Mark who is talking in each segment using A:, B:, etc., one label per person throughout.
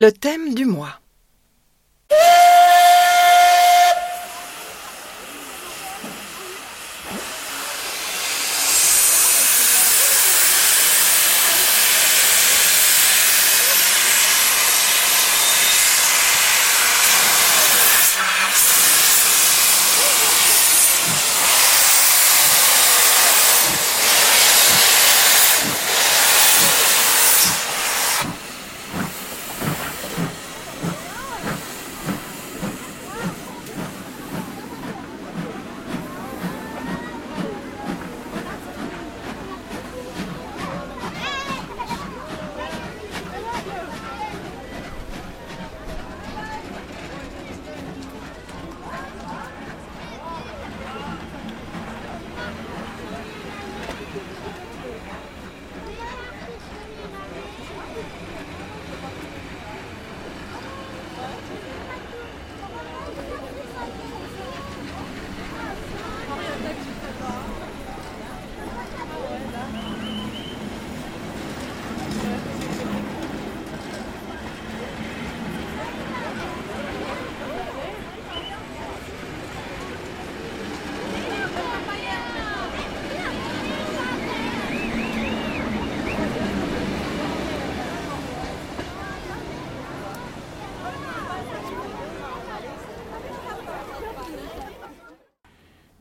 A: Le thème du mois.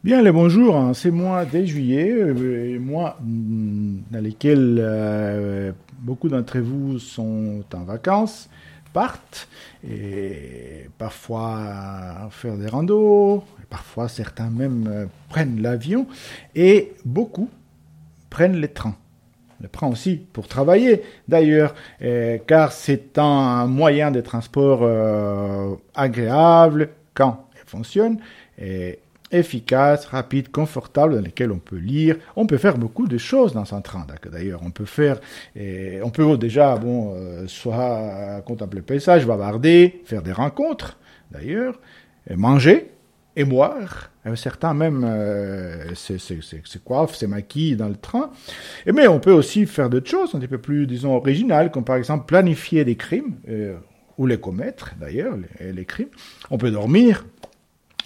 B: Bien, le bonjour, hein, c'est mois de juillet, euh, mois mm, dans lequel euh, beaucoup d'entre vous sont en vacances, partent, et parfois faire des randos, parfois certains même euh, prennent l'avion, et beaucoup prennent les trains. Le train aussi pour travailler d'ailleurs, car c'est un moyen de transport agréable quand il fonctionne. Et efficace, rapide, confortable, dans lequel on peut lire. On peut faire beaucoup de choses dans un train. D'ailleurs, on peut faire, et on peut déjà, bon, euh, soit contempler le paysage, bavarder, faire des rencontres, d'ailleurs, manger et boire. Certains même euh, se coiffent, se maquillent dans le train. Et mais on peut aussi faire d'autres choses un petit peu plus, disons, originales, comme par exemple planifier des crimes, euh, ou les commettre, d'ailleurs, les crimes. On peut dormir,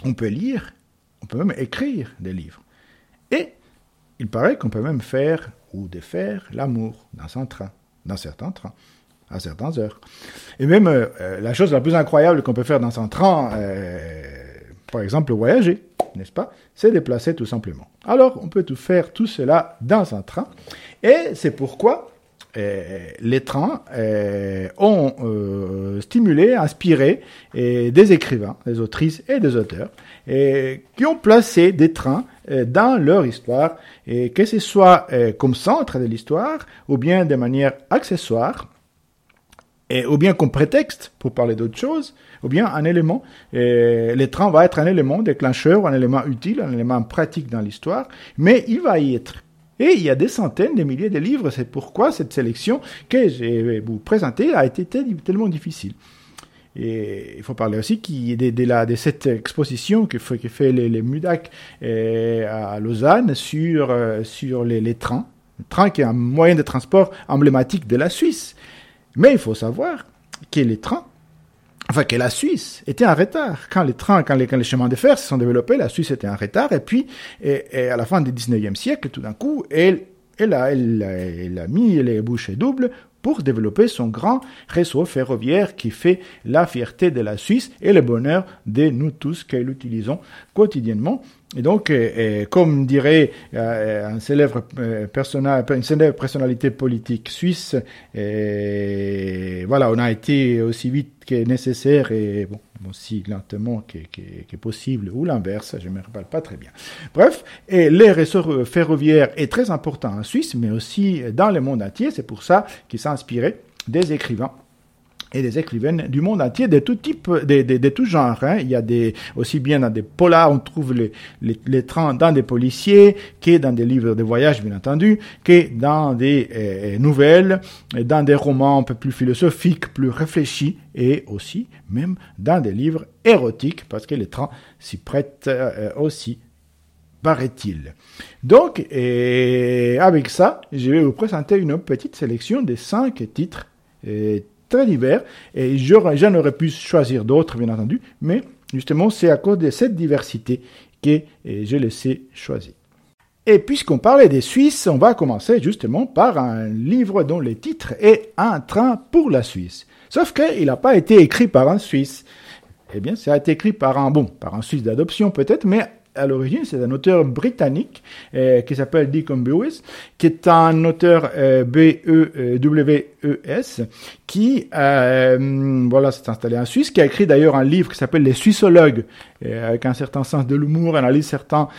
B: on peut lire, on peut même écrire des livres. Et il paraît qu'on peut même faire ou défaire l'amour dans un train, dans certains trains, à certaines heures. Et même euh, euh, la chose la plus incroyable qu'on peut faire dans un train, euh, par exemple voyager, n'est-ce pas C'est déplacer tout simplement. Alors on peut tout faire tout cela dans un train. Et c'est pourquoi les trains ont stimulé, inspiré des écrivains, des autrices et des auteurs qui ont placé des trains euh, dans leur histoire, et que ce soit euh, comme centre de l'histoire, ou bien de manière accessoire, et, ou bien comme prétexte pour parler d'autre chose, ou bien un élément. Et les trains va être un élément déclencheur, un élément utile, un élément pratique dans l'histoire, mais il va y être. Et il y a des centaines, des milliers de livres. C'est pourquoi cette sélection que je vais vous présenter a été tellement difficile. Et il faut parler aussi de, cette exposition que fait, que les, les MUDAC euh, à Lausanne sur, euh, sur les, trains. Le train qui est un moyen de transport emblématique de la Suisse. Mais il faut savoir que les trains, enfin que la Suisse était en retard. Quand les trains, quand les, chemins de fer se sont développés, la Suisse était en retard. Et puis, et, à la fin du 19e siècle, tout d'un coup, elle, elle, a, elle a mis les bouchées doubles pour développer son grand réseau ferroviaire qui fait la fierté de la Suisse et le bonheur de nous tous qui l'utilisons quotidiennement. Et donc, euh, euh, comme dirait euh, un célèbre, une célèbre personnalité politique suisse, voilà, on a été aussi vite que nécessaire et bon, aussi lentement que, possible, ou l'inverse, je ne me rappelle pas très bien. Bref, et les réseaux ferroviaires est très important en Suisse, mais aussi dans le monde entier. C'est pour ça qu'il s'est inspiré des écrivains et des écrivaines du monde entier, de tout type, de, tout genre. Hein. Il y a des, aussi bien dans des polars, on trouve les, les, les trains dans des policiers, que dans des livres de voyage, bien entendu, que dans des euh, nouvelles, dans des romans un peu plus philosophiques, plus réfléchis, et aussi même dans des livres érotiques, parce que les trains s'y prêtent euh, aussi paraît-il. Donc, et avec ça, je vais vous présenter une petite sélection des cinq titres très divers, et j'en aurais pu choisir d'autres, bien entendu, mais justement, c'est à cause de cette diversité que je les ai choisis. Et puisqu'on parlait des Suisses, on va commencer justement par un livre dont le titre est Un train pour la Suisse. Sauf qu'il n'a pas été écrit par un Suisse. Eh bien, ça a été écrit par un, bon, par un Suisse d'adoption peut-être, mais à l'origine, c'est un auteur britannique euh, qui s'appelle Deacon Bewis, qui est un auteur euh, B-E-W-E-S, qui euh, voilà, s'est installé en Suisse, qui a écrit d'ailleurs un livre qui s'appelle Les Suissologues, euh, avec un certain sens de l'humour, analyse certains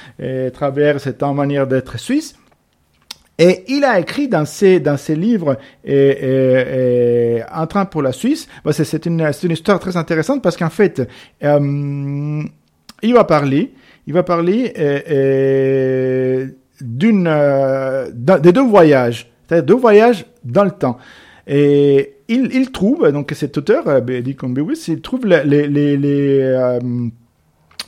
B: travers cette manière d'être suisse. Et il a écrit dans ses, dans ses livres et, Un train pour la Suisse. c'est une, une histoire très intéressante parce qu'en fait, il va parler, il va parler euh, euh, d'une, euh, des deux voyages, c'est-à-dire deux voyages dans le temps. Et il, il trouve, donc cet auteur, euh, Dick il trouve les, les, les,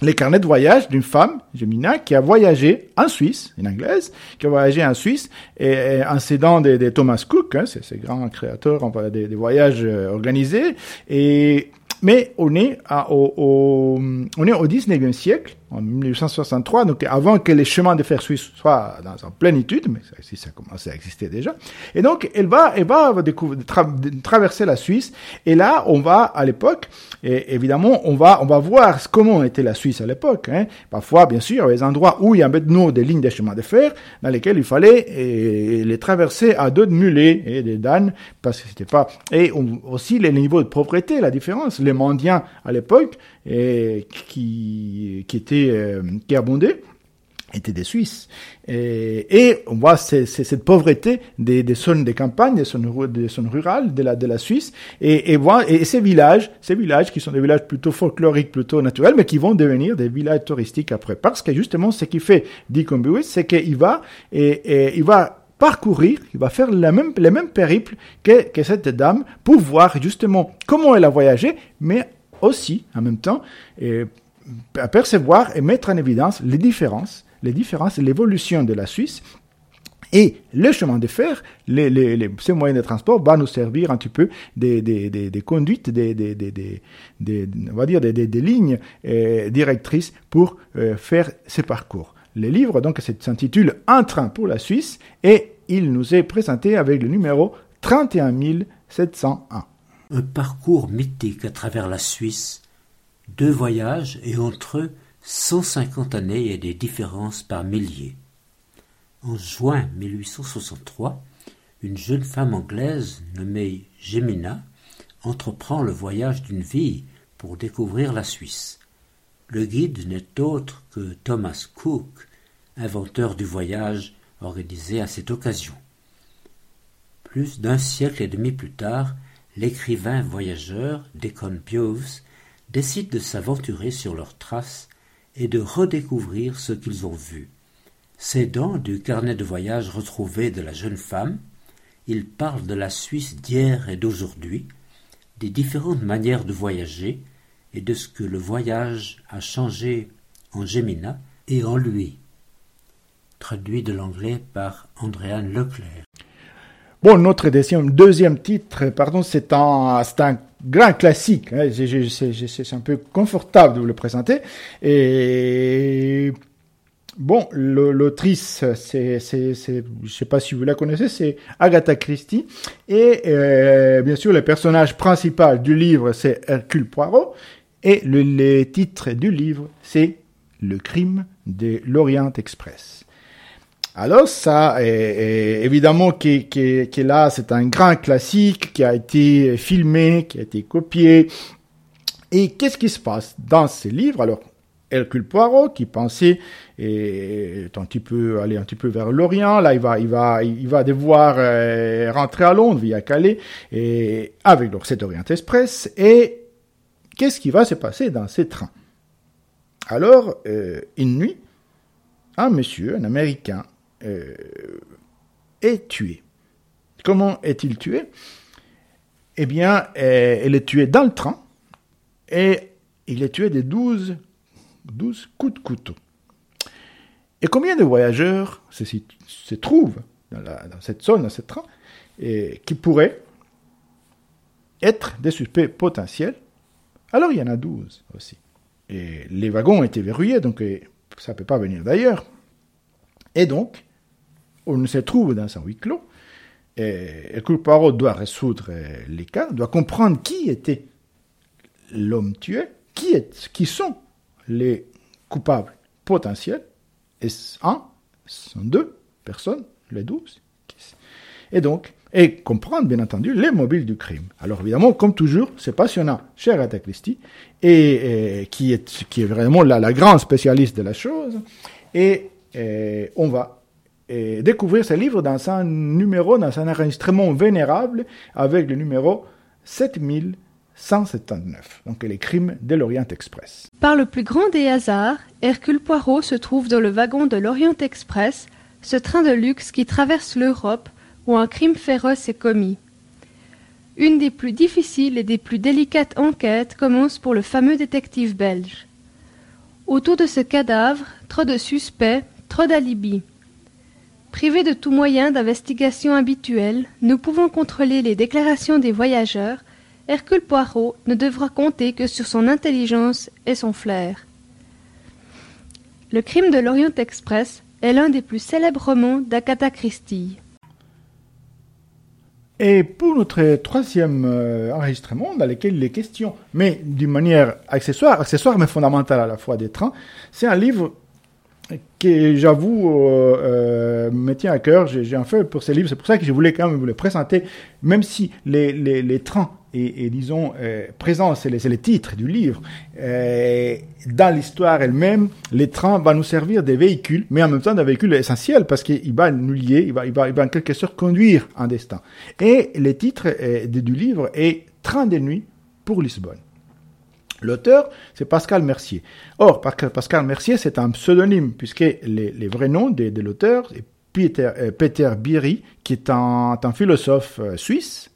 B: les carnets de voyage d'une femme, Gemina, qui a voyagé en Suisse, une anglaise, qui a voyagé en Suisse, et, en s'aidant de, Thomas Cook, hein, c'est ce grand créateur des, des voyages organisés, et mais on est, à, au, au, on est au 19e siècle, en 1863, donc avant que les chemins de fer suisses soient dans sa plénitude, mais ça, ça commençait à exister déjà. Et donc, elle va, elle va traverser la Suisse. Et là, on va, à l'époque, et évidemment, on va, on va voir comment était la Suisse à l'époque. Hein. Parfois, bien sûr, il y a des endroits où il y a maintenant des lignes de chemins de fer, dans lesquels il fallait les traverser à deux de mulets et des danes, parce que c'était pas, et aussi les niveaux de propriété, la différence. Les mendiants, à l'époque, qui, qui euh, qui abondait étaient des Suisses. Et, on voit cette pauvreté des, des zones des campagnes, des zones, des zones rurales de la, de la Suisse, et, et, et ces villages, ces villages qui sont des villages plutôt folkloriques, plutôt naturels, mais qui vont devenir des villages touristiques après. Parce que justement, ce qui fait Dick c'est qu'il va, et, il va parcourir, il va faire le même, les mêmes périples que, que cette dame pour voir justement comment elle a voyagé, mais aussi, en même temps, apercevoir et mettre en évidence les différences, les différences et l'évolution de la Suisse. Et le chemin de fer, les, ces moyens de transport va nous servir un petit peu des, conduites, des, lignes directrices pour euh, faire ces parcours. Le livre donc s'intitule Un train pour la Suisse et il nous est présenté avec le numéro 31701
A: un parcours mythique à travers la Suisse, deux voyages et entre eux 150 années et des différences par milliers. En juin 1863, une jeune femme anglaise nommée Gemina entreprend le voyage d'une vie pour découvrir la Suisse. Le guide n'est autre que Thomas Cook, inventeur du voyage organisé à cette occasion. Plus d'un siècle et demi plus tard, l'écrivain voyageur Deacon décide de s'aventurer sur leurs traces et de redécouvrir ce qu'ils ont vu. S'aidant du carnet de voyage retrouvé de la jeune femme, il parle de la Suisse d'hier et d'aujourd'hui, des différentes manières de voyager et de ce que le voyage a changé en Gemina et en lui. Traduit de l'anglais par Andréane Leclerc.
B: Bon, notre deuxième, deuxième titre, pardon, c'est un, un grand classique. Hein, c'est un peu confortable de vous le présenter. Et bon, l'autrice, c'est, je sais pas si vous la connaissez, c'est Agatha Christie. Et euh, bien sûr, le personnage principal du livre, c'est Hercule Poirot. Et le titre du livre, c'est Le crime de l'Orient Express. Alors ça, évidemment, qui, qui là, c'est un grand classique qui a été filmé, qui a été copié. Et qu'est-ce qui se passe dans ces livres? Alors, Hercule Poirot, qui pensait est un petit peu aller un petit peu vers l'Orient. Là, il va, il va, il va devoir euh, rentrer à Londres via Calais et avec donc cet Orient Express. Et qu'est-ce qui va se passer dans ces trains? Alors, euh, une nuit, un monsieur, un Américain, euh, est tué. Comment est-il tué? Eh bien, euh, elle est tuée dans le train et il est tué de 12, 12 coups de couteau. Et combien de voyageurs se, trouvent dans, cette zone, dans ce train, et qui pourraient être des suspects potentiels, alors il y en a 12 aussi. Et les wagons étaient verrouillés, donc ça ne peut pas venir d'ailleurs. Et donc, on se trouve dans un huis clos. Et Hercule Poirot doit résoudre les cas, doit comprendre qui était l'homme tué, qui, est, qui sont les coupables potentiels. Et un, sont deux personnes, les douze. Et donc, et comprendre, bien entendu, les mobiles du crime. Alors évidemment, comme toujours, c'est passionnant chez Agatha et, qui, est, qui est vraiment la grande spécialiste de la chose. Et, on va découvrir ce livre dans un numéro, dans un enregistrement vénérable, avec le numéro 7179, donc les crimes de l'Orient Express.
C: Par le plus grand des hasards, Hercule Poirot se trouve dans le wagon de l'Orient Express, ce train de luxe qui traverse l'Europe où un crime féroce est commis. Une des plus difficiles et des plus délicates enquêtes commence pour le fameux détective belge. Autour de ce cadavre, trop de suspects, trop d'alibis. Privés de tout moyen d'investigation habituel, nous pouvons contrôler les déclarations des voyageurs, Hercule Poirot ne devra compter que sur son intelligence et son flair. Le crime de l'Orient Express est l'un des plus célèbres romans d'Agatha Christie.
B: Et pour notre troisième euh, enregistrement, dans lequel il est question, mais d'une manière accessoire, accessoire mais fondamentale à la fois des trains, c'est un livre qui, j'avoue, euh, euh, me tient à cœur. J'ai un fait pour ce livre, c'est pour ça que je voulais quand même vous le présenter, même si les, les, les trains et, disons, euh, présents, c'est les, les, titres du livre. Euh, dans l'histoire elle-même, les trains vont nous servir des véhicules, mais en même temps des véhicules essentiels parce qu'il va nous lier, il va, il va, il va en quelque sorte conduire un destin. Et le titre euh, du livre est Train de nuit pour Lisbonne. L'auteur, c'est Pascal Mercier. Or, Pascal Mercier, c'est un pseudonyme, puisque les, les vrais noms de, l'auteur, c'est Peter, euh, Peter Biri, qui est un, philosophe euh, suisse,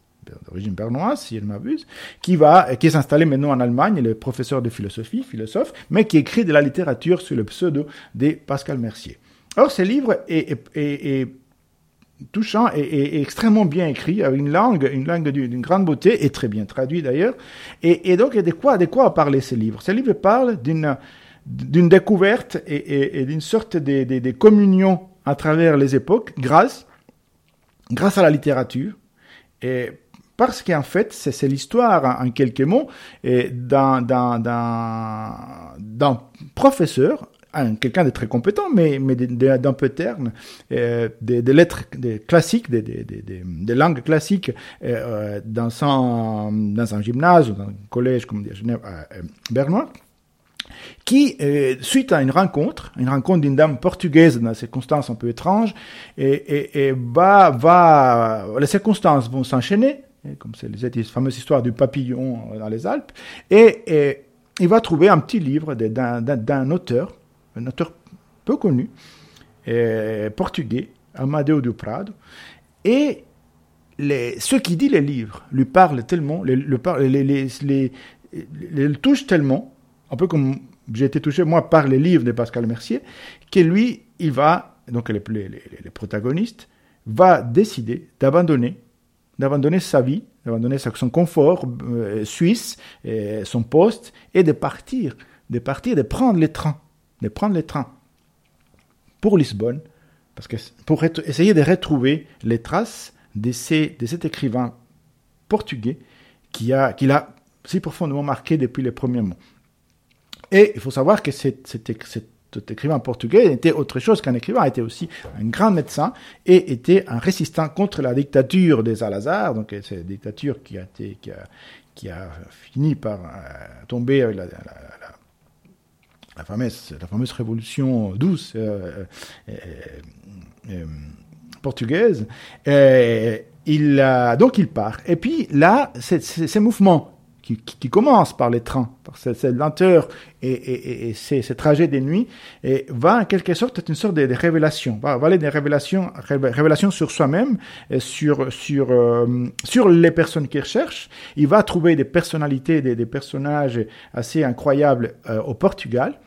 B: d'origine bernoise, si je ne m'abuse, qui va, qui est installé maintenant en Allemagne, il est professeur de philosophie, philosophe, mais qui écrit de la littérature sous le pseudo de Pascal Mercier. Or, ce livre est, est touchant et, extrêmement bien écrit, avec une langue, une langue d'une grande beauté, et très bien traduit d'ailleurs. Et, donc, de quoi, de quoi parler ce livre Ce livre parle d'une d'une découverte et, d'une sorte de, de, de, communion à travers les époques, grâce, grâce à la littérature, et parce qu'en fait, c'est l'histoire, en quelques mots, d'un professeur quelqu'un de très compétent, mais, mais d'un peu terne, euh, des, lettres classiques, des, langues classiques euh, dans, un, dans un gymnase ou dans un collège, comme dit à Genève, euh, Bernois, qui, euh, suite à une rencontre, une rencontre d'une dame portugaise dans des circonstances un peu étranges, et, et, va, les circonstances vont s'enchaîner, comme c'est les fameuses histoires du papillon dans les Alpes, et, et il va trouver un petit livre d'un auteur un auteur peu connu, euh, portugais, Amadeu do Prado, et les, ce qui dit les livres lui parle tellement, les, les, les, les, les touche tellement, un peu comme j'ai été touché moi par les livres de Pascal Mercier, que lui, il va, donc les protagonistes, va décider d'abandonner, d'abandonner sa vie, d'abandonner son confort euh, suisse, euh, son poste, et de partir, de partir, de prendre les trains de prendre le train pour Lisbonne, parce que pour essayer de retrouver les traces de, cet écrivain portugais qui a, qui l'a si profondément marqué depuis les premiers mots. Et il faut savoir que cet, écrivain portugais était autre chose qu'un écrivain, était aussi un grand médecin et était un résistant contre la dictature des Salazar, donc cette dictature qui a, fini par euh, tomber avec la, la fameuse, la fameuse révolution douce euh, euh, euh, portugaise. il, donc il part. Et puis là, ces mouvements qui, qui, commencent par les trains, par cette, cette lenteur et, et, et ces, trajets des nuits, et va en quelque sorte être une sorte de, révélation, va, va aller des révélations, révélations sur soi-même, sur sur sur les personnes qu'il recherche. Il va trouver des personnalités, des personnages assez incroyables au Portugal.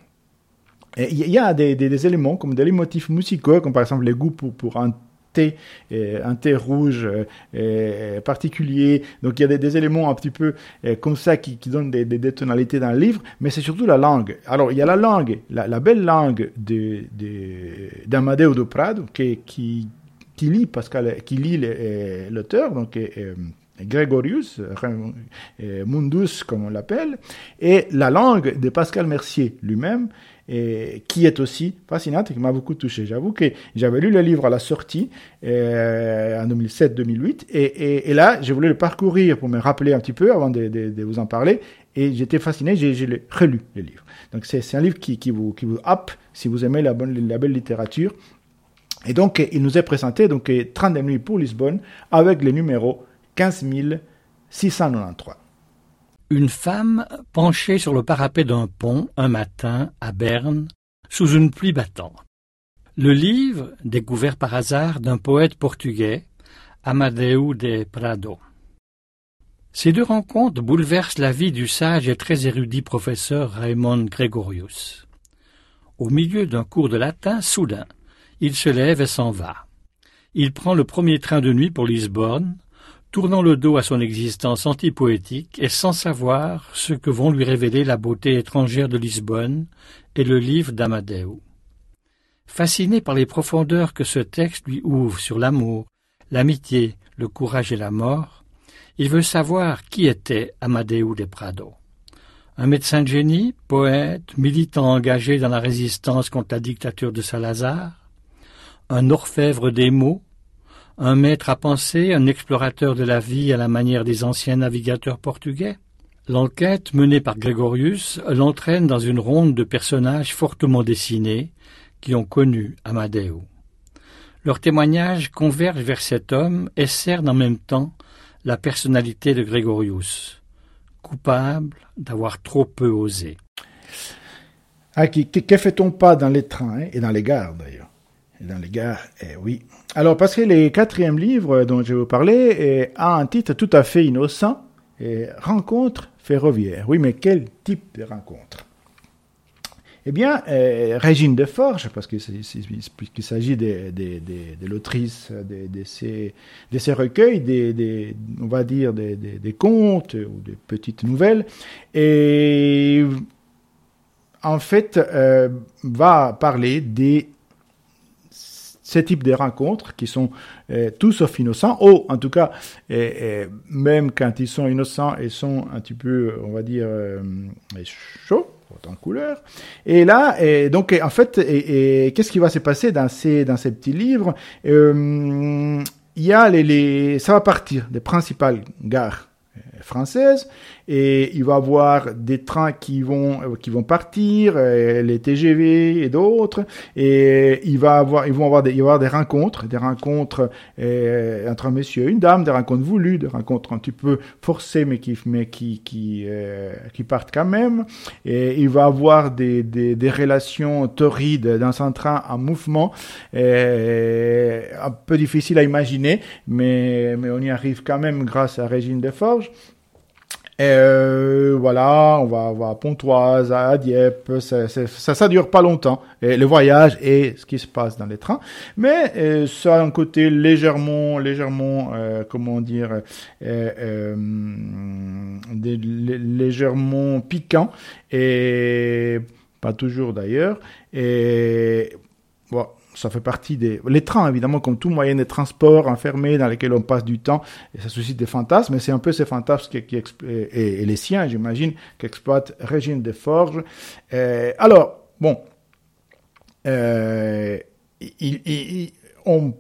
B: Il y a des, éléments comme des motifs musicaux, comme par exemple les goûts pour, un thé, un thé rouge particulier. Donc il y a des, éléments un petit peu comme ça qui, donnent des, tonalités dans le livre, mais c'est surtout la langue. Alors il y a la langue, la, belle langue d'Amadeo de, de Prado qui, qui, qui lit Pascal, qui lit l'auteur, donc Gregorius, Mundus comme on l'appelle, et la langue de Pascal Mercier lui-même, qui est aussi fascinante et qui m'a beaucoup touché. J'avoue que j'avais lu le livre à la sortie euh, en 2007-2008 et, là, j'ai voulu le parcourir pour me rappeler un petit peu avant de, vous en parler et j'étais fasciné, j'ai relu le livre. Donc c'est un livre qui, vous, qui happe si vous aimez la, bonne, la belle littérature. Et donc, il nous est présenté donc 30 nuits pour Lisbonne avec les numéros 15 693.
D: Une femme penchée sur le parapet d'un pont un matin à Berne, sous une pluie battante. Le livre, découvert par hasard d'un poète portugais, Amadeu de Prado. Ces deux rencontres bouleversent la vie du sage et très érudit professeur Raymond Gregorius. Au milieu d'un cours de latin, soudain, il se lève et s'en va. Il prend le premier train de nuit pour Lisbonne, tournant le dos à son existence antipoétique et sans savoir ce que vont lui révéler la beauté étrangère de Lisbonne et le livre d'Amadeu. Fasciné par les profondeurs que ce texte lui ouvre sur l'amour, l'amitié, le courage et la mort, il veut savoir qui était Amadeu de Prado. Un médecin de génie, poète, militant engagé dans la résistance contre la dictature de Salazar, un orfèvre des mots, un maître à penser, un explorateur de la vie à la manière des anciens navigateurs portugais L'enquête menée par Grégorius l'entraîne dans une ronde de personnages fortement dessinés qui ont connu Amadeu. Leurs témoignages convergent vers cet homme et cernent en même temps la personnalité de Grégorius, coupable d'avoir trop peu osé.
B: Ah, que fait-on pas dans les trains et dans les gares d'ailleurs dans les gares, eh oui. Alors, parce que le quatrième livre dont je vais vous parler eh, a un titre tout à fait innocent, eh, Rencontre ferroviaire. Oui, mais quel type de rencontre? Eh bien, eh, Régine de Forge, parce qu'il s'agit de, l'autrice de, ces, recueils, on va dire des, contes ou des petites nouvelles, et en fait, euh, va parler des ce type de rencontres qui sont euh, tous sauf innocents, ou en tout cas, euh, euh, même quand ils sont innocents, ils sont un petit peu, on va dire, chauds en couleur. Et là, donc en fait, qu'est-ce qui va se passer dans ces dans ces petits livres? Il y a les, les, ça va partir des principales gares françaises et il va avoir des trains qui vont euh, qui vont partir, euh, les TGV et d'autres, et il va avoir ils vont avoir des, il va avoir des rencontres, des rencontres euh, entre un monsieur et une dame, des rencontres voulues, des rencontres un petit peu forcées mais qui mais qui qui qui partent quand même, et il va avoir des des, des relations torrides dans un train en mouvement, un peu difficile à imaginer, mais mais on y arrive quand même grâce à Régine Deforges. Euh, voilà, on va, voir à Pontoise, à Dieppe, ça, ça, ça, dure pas longtemps. Et le voyage et ce qui se passe dans les trains, mais euh, ça a un côté légèrement, légèrement, euh, comment dire, euh, euh légèrement piquant et pas toujours d'ailleurs. Et bon, ça fait partie des... Les trains, évidemment, comme tout moyen de transport enfermé dans lesquels on passe du temps, et ça suscite des fantasmes, et c'est un peu ces fantasmes qui, et, les siens, j'imagine, qu'exploite Régine de Forges. Euh, alors, bon, euh, il, on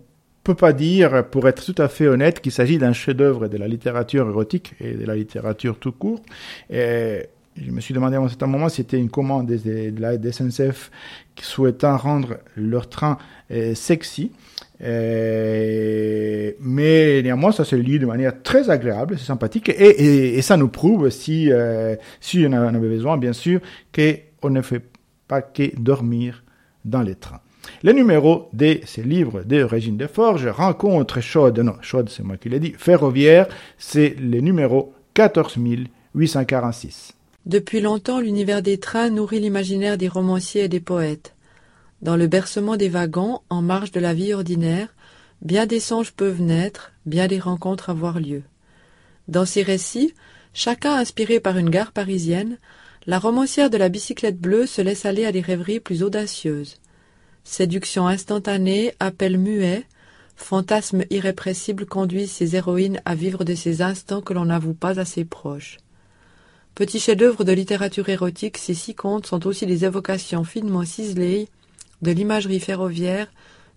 B: peut pas dire, pour être tout à fait honnête, qu'il s'agit d'un chef-d'œuvre de la littérature érotique et de la littérature tout court. Et je me suis demandé à un certain moment si c'était une commande de, la SNCF souhaitant rendre leur train euh, sexy. Euh, mais néanmoins, ça se lit de manière très agréable, c'est sympathique, et, ça nous prouve, si, euh, si on, avait besoin, bien sûr, qu'on ne fait pas que dormir dans les trains. Le numéro de ces livres de Régine Deforge, Rencontre chaude, non, chaude c'est moi qui l'ai dit, ferroviaire, c'est le numéro 14846.
E: Depuis longtemps l'univers des trains nourrit l'imaginaire des romanciers et des poètes. Dans le bercement des wagons, en marge de la vie ordinaire, bien des songes peuvent naître, bien des rencontres avoir lieu. Dans ces récits, chacun inspiré par une gare parisienne, la romancière de la bicyclette bleue se laisse aller à des rêveries plus audacieuses. Séduction instantanée, appel muet, fantasmes irrépressibles conduisent ses héroïnes à vivre de ces instants que l'on n'avoue pas assez proches. Petits chefs-d'œuvre de littérature érotique, ces six contes sont aussi des évocations finement ciselées de l'imagerie ferroviaire,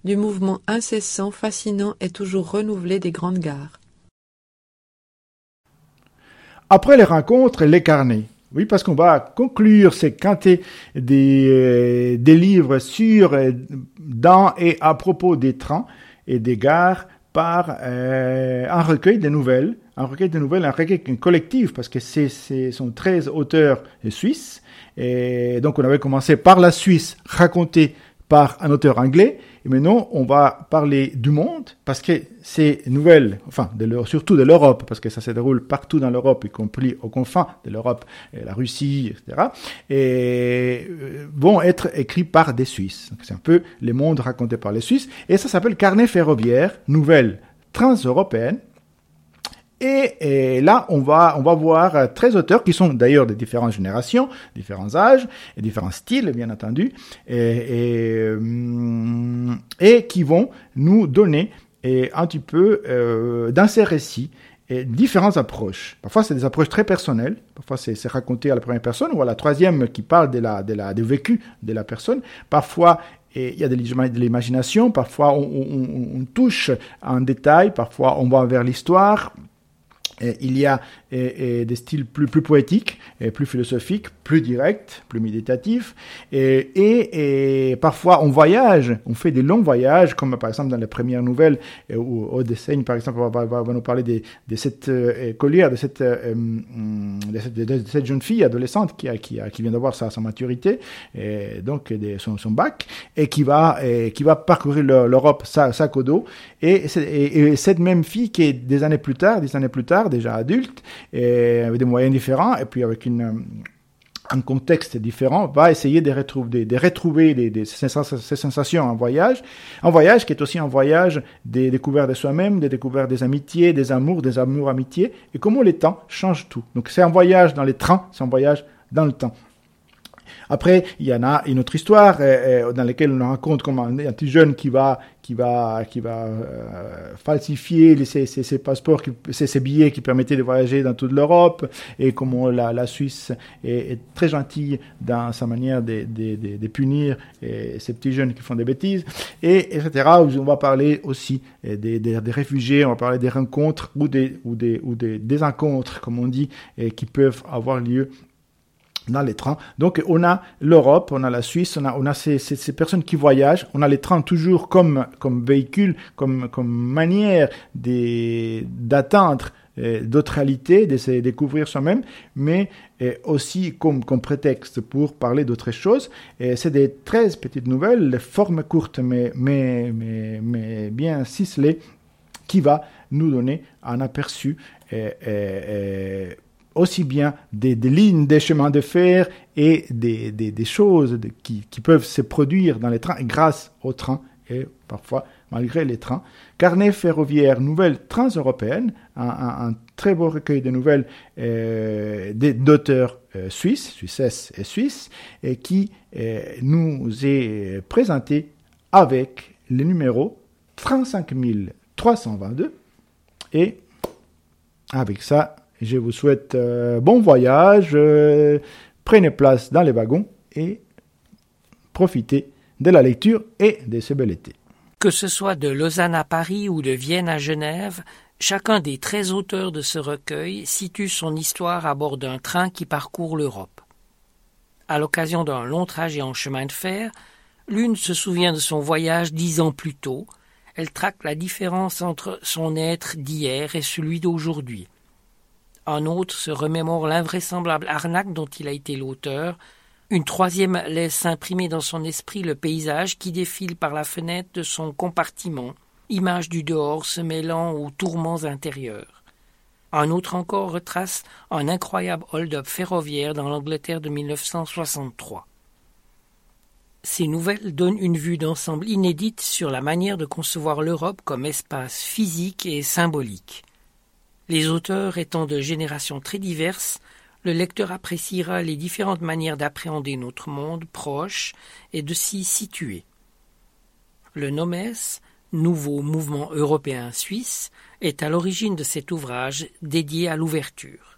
E: du mouvement incessant, fascinant et toujours renouvelé des grandes gares.
B: Après les rencontres, les carnets. Oui, parce qu'on va conclure ces quintés des, euh, livres sur, euh, dans et à propos des trains et des gares par euh, un recueil de nouvelles, un recueil de nouvelles, un recueil collectif, parce que c'est, sont 13 auteurs suisses. Et donc on avait commencé par la Suisse, raconté par un auteur anglais. Et maintenant, on va parler du monde, parce que ces nouvelles, enfin, surtout de l'Europe, parce que ça se déroule partout dans l'Europe, y compris aux confins de l'Europe, la Russie, etc., et euh, vont être écrits par des Suisses. C'est un peu les mondes racontés par les Suisses. Et ça s'appelle Carnet ferroviaire, nouvelle transeuropéenne, et, là, on va, on va voir 13 auteurs qui sont d'ailleurs de différentes générations, différents âges et différents styles, bien entendu, et, euh, qui vont nous donner un petit peu euh, dans ces récits différentes approches. Parfois, c'est des approches très personnelles. Parfois, c'est raconté à la première personne ou à la troisième qui parle de la, de la, du vécu de la personne. Parfois, il y a de l'imagination. Parfois, on, on, on, touche en détail. Parfois, on va vers l'histoire il y a des styles plus, plus poétiques, plus philosophiques, plus directs, plus méditatifs. Et, et, parfois, on voyage, on fait des longs voyages, comme par exemple dans les premières nouvelles, où Odesseigne, par exemple, va, nous parler de, cette euh, collière, de cette, euh, de cette, de, cette, jeune fille adolescente qui, a, qui, a, qui vient d'avoir sa, sa, maturité, et donc son, son, bac, et qui va, et, qui va parcourir l'Europe sac au. Et, et, cette même fille qui est des années plus tard, des années plus tard, déjà adulte, et avec des moyens différents, et puis avec un contexte différent, va essayer de retrouver, de, retrouver des, ces, sensations en voyage. Un voyage qui est aussi un voyage des découvertes de soi-même, des découvertes des amitiés, des amours, des amours, amitiés, et comment les temps changent tout. Donc c'est un voyage dans les trains, c'est un voyage dans le temps. Après, il y en a une autre histoire euh, euh, dans laquelle on raconte comment un, petit jeune qui va qui va qui va euh, falsifier ses, ses, passeports, ses, ses, billets qui permettaient de voyager dans toute l'Europe et comment la, la Suisse est, très gentille dans sa manière de, de, de, punir ces petits jeunes qui font des bêtises et etc. On va parler aussi des, des, des, réfugiés, on va parler des rencontres ou des ou des ou des désencontres comme on dit et qui peuvent avoir lieu dans les trains. Donc on a l'Europe, on a la Suisse, on a, on a ces, ces, personnes qui voyagent, on a les trains toujours comme, comme véhicule, comme, comme manière d'atteindre euh, d'autres réalités, d'essayer de découvrir soi-même, mais euh, aussi comme, comme prétexte pour parler d'autres choses. C'est des 13 petites nouvelles, les formes courtes mais, mais, mais, bien ciselées, qui va nous donner un aperçu euh, aussi bien des, lignes, des chemins de fer et des, choses qui, peuvent se produire dans les trains grâce aux trains et parfois malgré les trains. Carnet ferroviaire nouvelle transeuropéenne, un, un, très beau recueil de nouvelles euh, d'auteurs euh, suisses, suissesses et suisses, et qui euh, nous est présenté avec le numéro 35 322 et avec ça je vous souhaite euh, bon voyage, euh, prenez place dans les wagons et profitez de la lecture et de ce bel été.
F: Que ce soit de Lausanne à Paris ou de Vienne à Genève, chacun des treize auteurs de ce recueil situe son histoire à bord d'un train qui parcourt l'Europe. À l'occasion d'un long trajet en chemin de fer, l'une se souvient de son voyage dix ans plus tôt, elle traque la différence entre son être d'hier et celui d'aujourd'hui. Un autre se remémore l'invraisemblable arnaque dont il a été l'auteur. Une troisième laisse imprimer dans son esprit le paysage qui défile par la fenêtre de son compartiment, image du dehors se mêlant aux tourments intérieurs. Un autre encore retrace un incroyable hold-up ferroviaire dans l'Angleterre de 1963. Ces nouvelles donnent une vue d'ensemble inédite sur la manière de concevoir l'Europe comme espace physique et symbolique. Les auteurs étant de générations très diverses, le lecteur appréciera les différentes manières d'appréhender notre monde proche et de s'y situer. Le Nomes, nouveau mouvement européen suisse, est à l'origine de cet ouvrage dédié à l'ouverture.